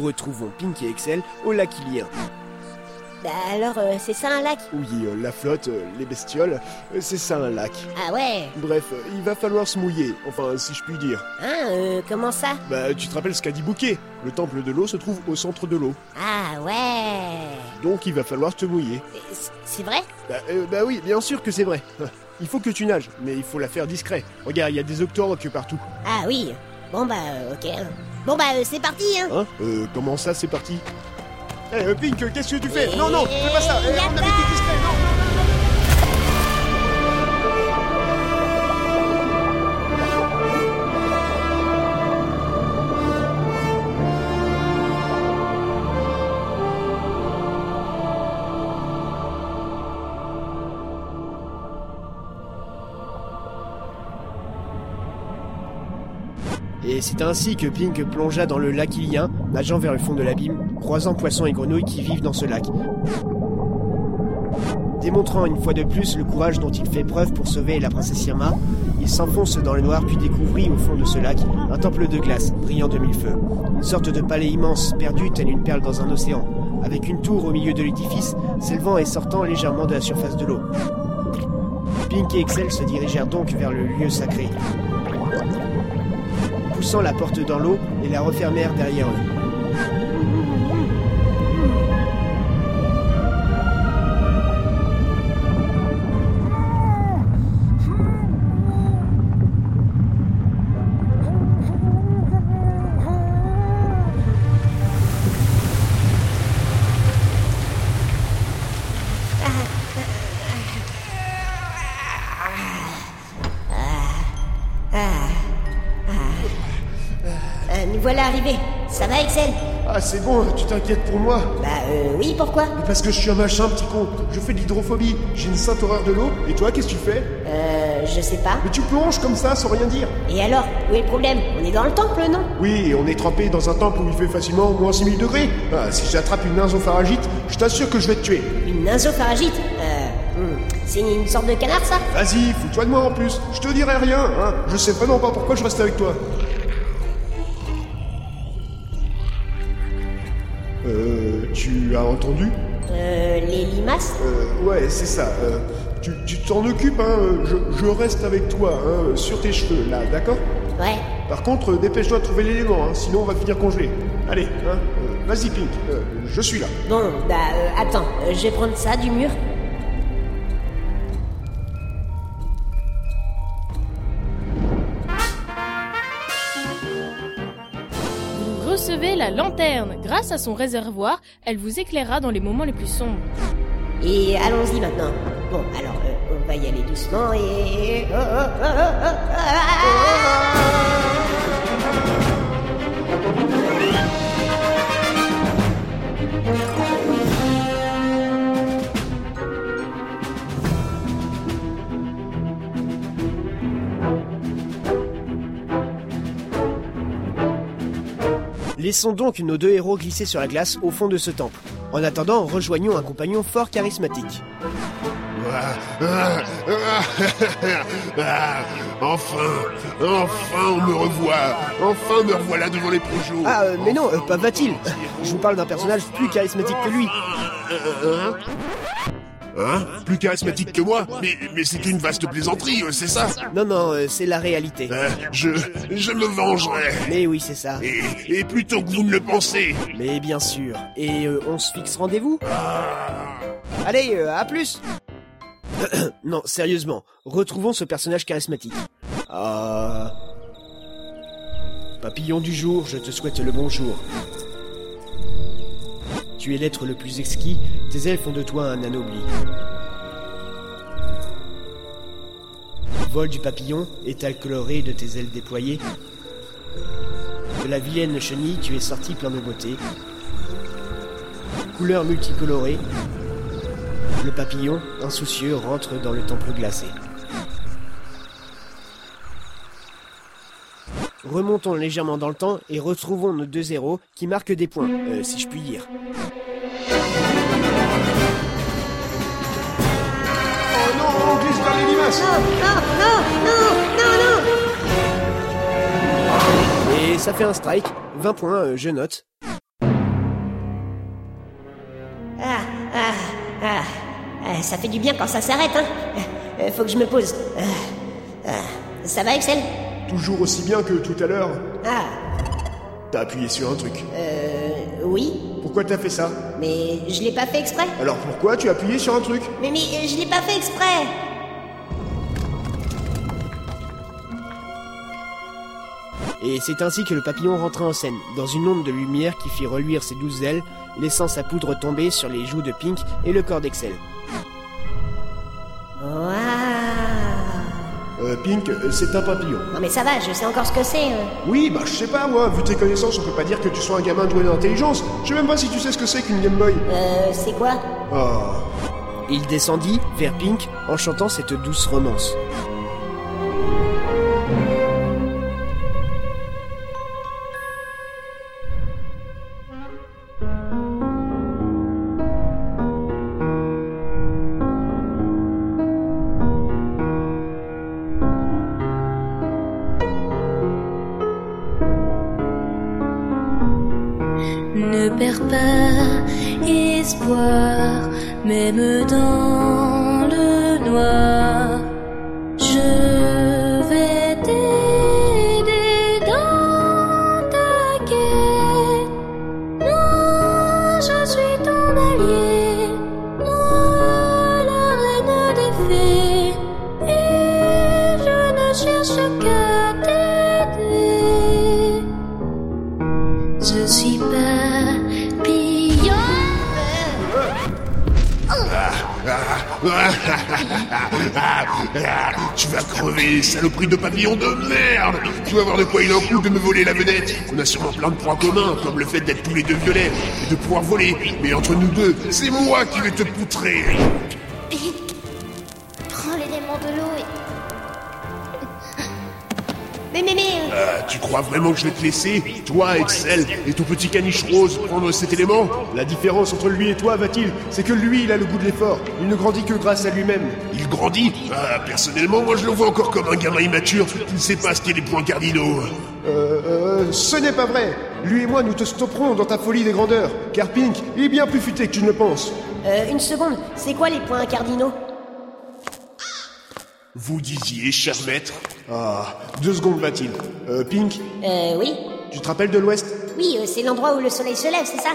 Retrouvons Pink et Excel au lac Ilien. Bah alors, euh, c'est ça un lac? Oui, euh, la flotte, euh, les bestioles, c'est ça un lac. Ah ouais? Bref, il va falloir se mouiller, enfin si je puis dire. Hein, comment ça? Bah tu te rappelles ce qu'a dit Bouquet? Le temple de l'eau se trouve au centre de l'eau. Ah ouais Donc il va falloir te mouiller. C'est vrai? Bah, bah oui, bien sûr que c'est vrai. Il faut que tu nages, mais il faut la faire discret. Regarde, il y a des octoroques partout. Ah oui Bon bah, ok. Bon bah, euh, c'est parti, hein. Hein? Euh, comment ça, c'est parti? Eh, euh, Pink, qu'est-ce que tu fais? Non, non, fais pas ça. Eh, On avait été discret, non, Et c'est ainsi que Pink plongea dans le lac Ilien, nageant vers le fond de l'abîme, croisant poissons et grenouilles qui vivent dans ce lac. Démontrant une fois de plus le courage dont il fait preuve pour sauver la princesse Irma, il s'enfonce dans le noir puis découvrit au fond de ce lac un temple de glace, brillant de mille feux. Une sorte de palais immense, perdu tel une perle dans un océan, avec une tour au milieu de l'édifice, s'élevant et sortant légèrement de la surface de l'eau. Pink et Excel se dirigèrent donc vers le lieu sacré, poussant la porte dans l'eau et la refermèrent derrière eux. Voilà arrivés. Ça va, Excel Ah, c'est bon, tu t'inquiètes pour moi Bah euh, oui, pourquoi Mais Parce que je suis un machin, petit con. Je fais de l'hydrophobie. J'ai une sainte horreur de l'eau. Et toi, qu'est-ce que tu fais Euh, je sais pas. Mais tu plonges comme ça, sans rien dire. Et alors Où est le problème? On est dans le temple, non? Oui, et on est trempé dans un temple où il fait facilement au moins 6000 degrés. Ah, si j'attrape une nasopharyngite, je t'assure que je vais te tuer. Une nasopharyngite Euh, hmm, c'est une sorte de canard, ça? Vas-y, fous-toi de moi en plus. Je te dirai rien, hein. Je sais vraiment pas pourquoi je reste avec toi. Tu as entendu Euh, les limaces? Euh, ouais, c'est ça. Euh, tu tu t'en occupes, hein. Je, je reste avec toi, hein, sur tes cheveux, là, d'accord? Ouais. Par contre, euh, dépêche-toi de trouver l'élément, hein, sinon on va finir congelé. Allez, hein. euh, Vas-y, Pink. euh, je suis là. Bon, bah euh, attends, euh, je vais prendre ça du mur. Lanterne. Grâce à son réservoir, elle vous éclairera dans les moments les plus sombres. Et allons-y maintenant. Bon, alors, euh, on va y aller doucement et... oh, oh, oh, oh, oh, ah Laissons donc nos deux héros glisser sur la glace au fond de ce temple. En attendant, rejoignons un compagnon fort charismatique. Enfin, enfin on me revoit. Enfin me revoilà devant les projets. Ah, euh, mais non, euh, pas va-t-il Je vous parle d'un personnage plus charismatique que lui. Hein? Plus charismatique que moi Mais, mais c'est une vaste plaisanterie, euh, c'est ça? Non, non, euh, c'est la réalité. Euh, Je, je me vengerai. Mais oui, c'est ça. Et, et plutôt que vous ne le pensez. Mais bien sûr. Et euh, on se fixe rendez-vous? Allez, euh, à plus Non, sérieusement, retrouvons ce personnage charismatique. Ah... Papillon du jour, je te souhaite le bonjour. Tu es l'être le plus exquis, tes ailes font de toi un anobli. Vol du papillon, étal coloré de tes ailes déployées. De la vilaine chenille, tu es sorti plein de beauté. Couleurs multicolorées. Le papillon, insoucieux, rentre dans le temple glacé. Remontons légèrement dans le temps et retrouvons nos deux héros qui marquent des points, euh, si je puis dire. Oh non, on glisse dans les Non, non, non, non, non Et ça fait un strike, 20 points, euh, je note. Ah, ah, ah, ah, ça fait du bien quand ça s'arrête, hein euh, Faut que je me pose. Ah, ça va, Excel? Toujours aussi bien que tout à l'heure. Ah, T'as appuyé sur un truc. euh, oui, Pourquoi t'as fait ça? Mais je l'ai pas fait exprès. Alors pourquoi tu as appuyé sur un truc? Mais, mais euh, je l'ai pas fait exprès. Et c'est ainsi que le papillon rentra en scène, dans une onde de lumière qui fit reluire ses douze ailes, laissant sa poudre tomber sur les joues de Pink et le corps d'Excel. Euh, Pink, euh, c'est un papillon. Non mais ça va, je sais encore ce que c'est. euh. Oui, bah je sais pas moi, vu tes connaissances, on peut pas dire que tu sois un gamin doué d'intelligence. Je sais même pas si tu sais ce que c'est qu'une Game Boy. Euh, c'est quoi? Oh. Il descendit vers Pink en chantant cette douce romance. Même dans le noir. Je vais t'aider dans ta quête. Non, je suis ton allié, moi la reine des fées, et je ne cherche qu'à t'aider. Je suis papillon. tu vas crever, saloperie de papillon de merde Tu vas voir de quoi il en coûte de me voler la vedette On a sûrement plein de points communs, comme le fait d'être tous les deux violets et de pouvoir voler. Mais entre nous deux, c'est moi qui vais te poutrer Prends l'élément de l'eau et... Mais mais mais. Tu crois vraiment que je vais te laisser, toi, Excel, et ton petit caniche rose, prendre cet élément La différence entre lui et toi, va-t-il, c'est que lui, il a le goût de l'effort. Il ne grandit que grâce à lui-même. Il grandit Ah, personnellement, moi je le vois encore comme un gamin immature qui ne sait pas ce qu'est les points cardinaux. Euh, euh, ce n'est pas vrai. Lui et moi, nous te stopperons dans ta folie des grandeurs. Car Pink, il est bien plus futé que tu ne le penses. euh, une seconde, c'est quoi les points cardinaux? Vous disiez, cher maître Ah, deux secondes, va-t-il. Euh, Pink, Euh, oui. tu te rappelles de l'Ouest? Oui, euh, c'est l'endroit où le soleil se lève, c'est ça?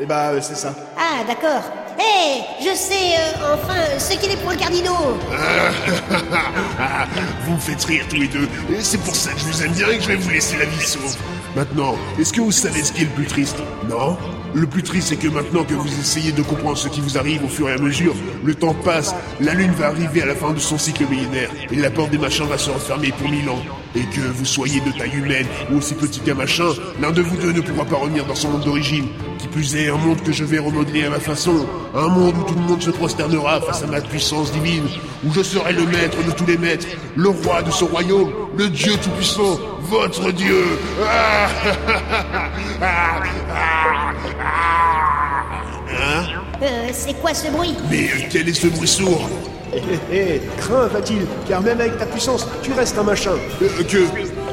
Eh bah, euh, c'est ça. Ah, d'accord. Hé, je sais, euh, enfin, ce qu'est les points cardinaux. Ah, vous me faites rire tous les deux, et c'est pour ça que je vous aime bien et que je vais vous laisser la vie sauve. Maintenant, est-ce que vous savez ce qui est le plus triste? Non? Le plus triste, c'est que maintenant que vous essayez de comprendre ce qui vous arrive au fur et à mesure, le temps passe, la Lune va arriver à la fin de son cycle millénaire, et la porte des machins va se refermer pour mille ans. Et que vous soyez de taille humaine ou aussi petit qu'un machin, l'un de vous deux ne pourra pas revenir dans son monde d'origine. Qui plus est, un monde que je vais remodeler à ma façon. Un monde où tout le monde se prosternera face à ma puissance divine. Où je serai le maître de tous les maîtres, le roi de ce royaume, le Dieu tout-puissant, votre Dieu. Ah, ah, ah, ah. Hein Euh, c'est quoi ce bruit? Mais quel est ce bruit sourd? Hé hé hé, crains, va-t-il, car même avec ta puissance, tu restes un machin. Euh, Que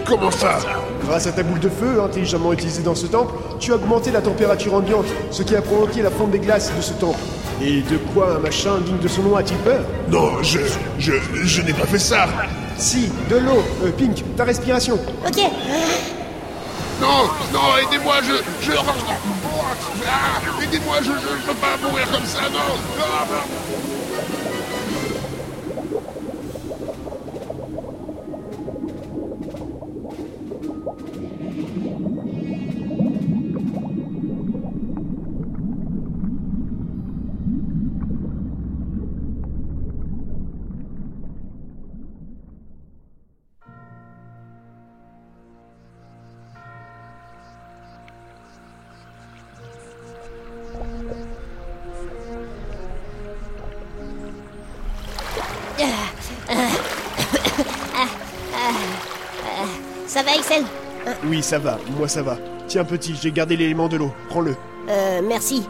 Comment ça? Grâce à ta boule de feu, intelligemment utilisée dans ce temple, tu as augmenté la température ambiante, ce qui a provoqué la fonte des glaces de ce temple. Et de quoi un machin digne de son nom a-t-il peur? Non, je... je... je n'ai pas fait ça Si, de l'eau, euh, Pink, ta respiration. Ok. Non, non, aidez-moi, je... je... Ah, aidez-moi, je, je, je peux pas mourir comme ça, non Ah, Ça va, Excel Oui, ça va, moi ça va. Tiens, petit, j'ai gardé l'élément de l'eau, prends-le. Euh, merci.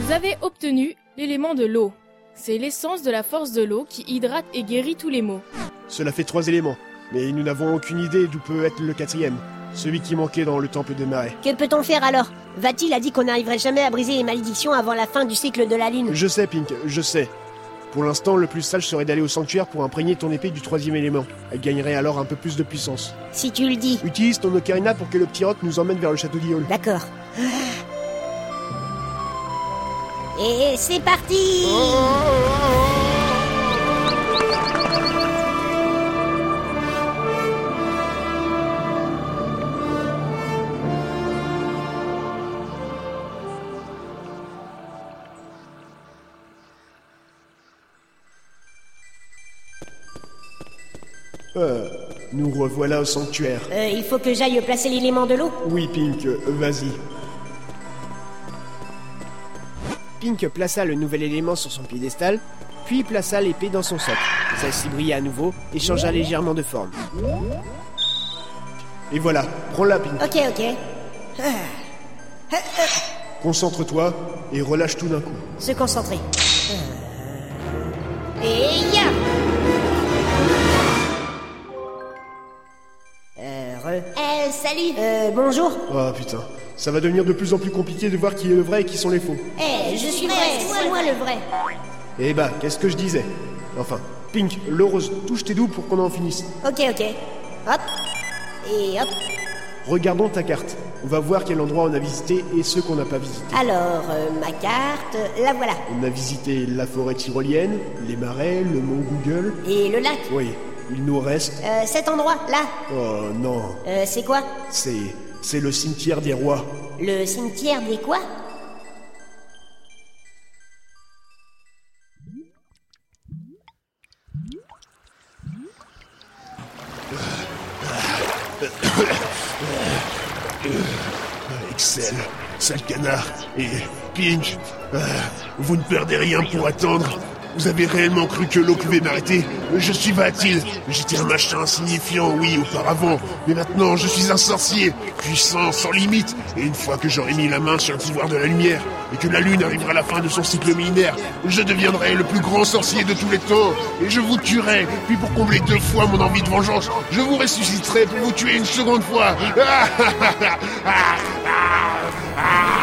Vous avez obtenu l'élément de l'eau. C'est l'essence de la force de l'eau qui hydrate et guérit tous les maux. Cela fait trois éléments, mais nous n'avons aucune idée d'où peut être le quatrième. Celui qui manquait dans le temple de Marais. Que peut-on faire alors? Vatil a dit qu'on n'arriverait jamais à briser les malédictions avant la fin du cycle de la lune. Je sais, Pink, je sais. Pour l'instant, le plus sage serait d'aller au sanctuaire pour imprégner ton épée du troisième élément. Elle gagnerait alors un peu plus de puissance. Si tu le dis. Utilise ton ocarina pour que le petit roc nous emmène vers le château d'Iol. D'accord. Et c'est parti Euh, revoilà au sanctuaire. Euh, il faut que j'aille placer l'élément de l'eau Oui, Pink, euh, vas-y. Pink plaça le nouvel élément sur son piédestal, puis plaça l'épée dans son socle. Celle-ci brilla à nouveau et changea légèrement de forme. Et voilà, prends-la, Pink. Ok, ok. Concentre-toi et relâche tout d'un coup. Se concentrer. Euh. Et Euh. Euh, salut Euh, bonjour Oh putain, ça va devenir de plus en plus compliqué de voir qui est le vrai et qui sont les faux. Eh, je suis vrai, c'est moi le vrai Eh bah, qu'est-ce que je disais? Enfin, Pink, le rose, touche tes doux pour qu'on en finisse. Ok, ok. Hop. Et hop. Regardons ta carte. On va voir quel endroit on a visité et ceux qu'on n'a pas visités. Alors, euh, ma carte, la voilà. On a visité la forêt tyrolienne, les marais, le mont Google. Et le lac Oui, il nous reste... Euh, cet endroit, là. Oh non, Euh, c'est quoi? C'est... c'est le cimetière des rois. Le cimetière des quoi? Excel, sale canard, et Pink, euh, vous ne perdez rien pour attendre. Vous avez réellement cru que l'eau pouvait m'arrêter Je suis Vatil. J'étais un machin insignifiant, oui, auparavant. Mais maintenant, je suis un sorcier, puissant, sans limite. Et une fois que j'aurai mis la main sur le pouvoir de la lumière, et que la lune arrivera à la fin de son cycle millénaire, je deviendrai le plus grand sorcier de tous les temps. Et je vous tuerai. Puis pour combler deux fois mon envie de vengeance, je vous ressusciterai pour vous tuer une seconde fois. Ah, ah, ah, ah.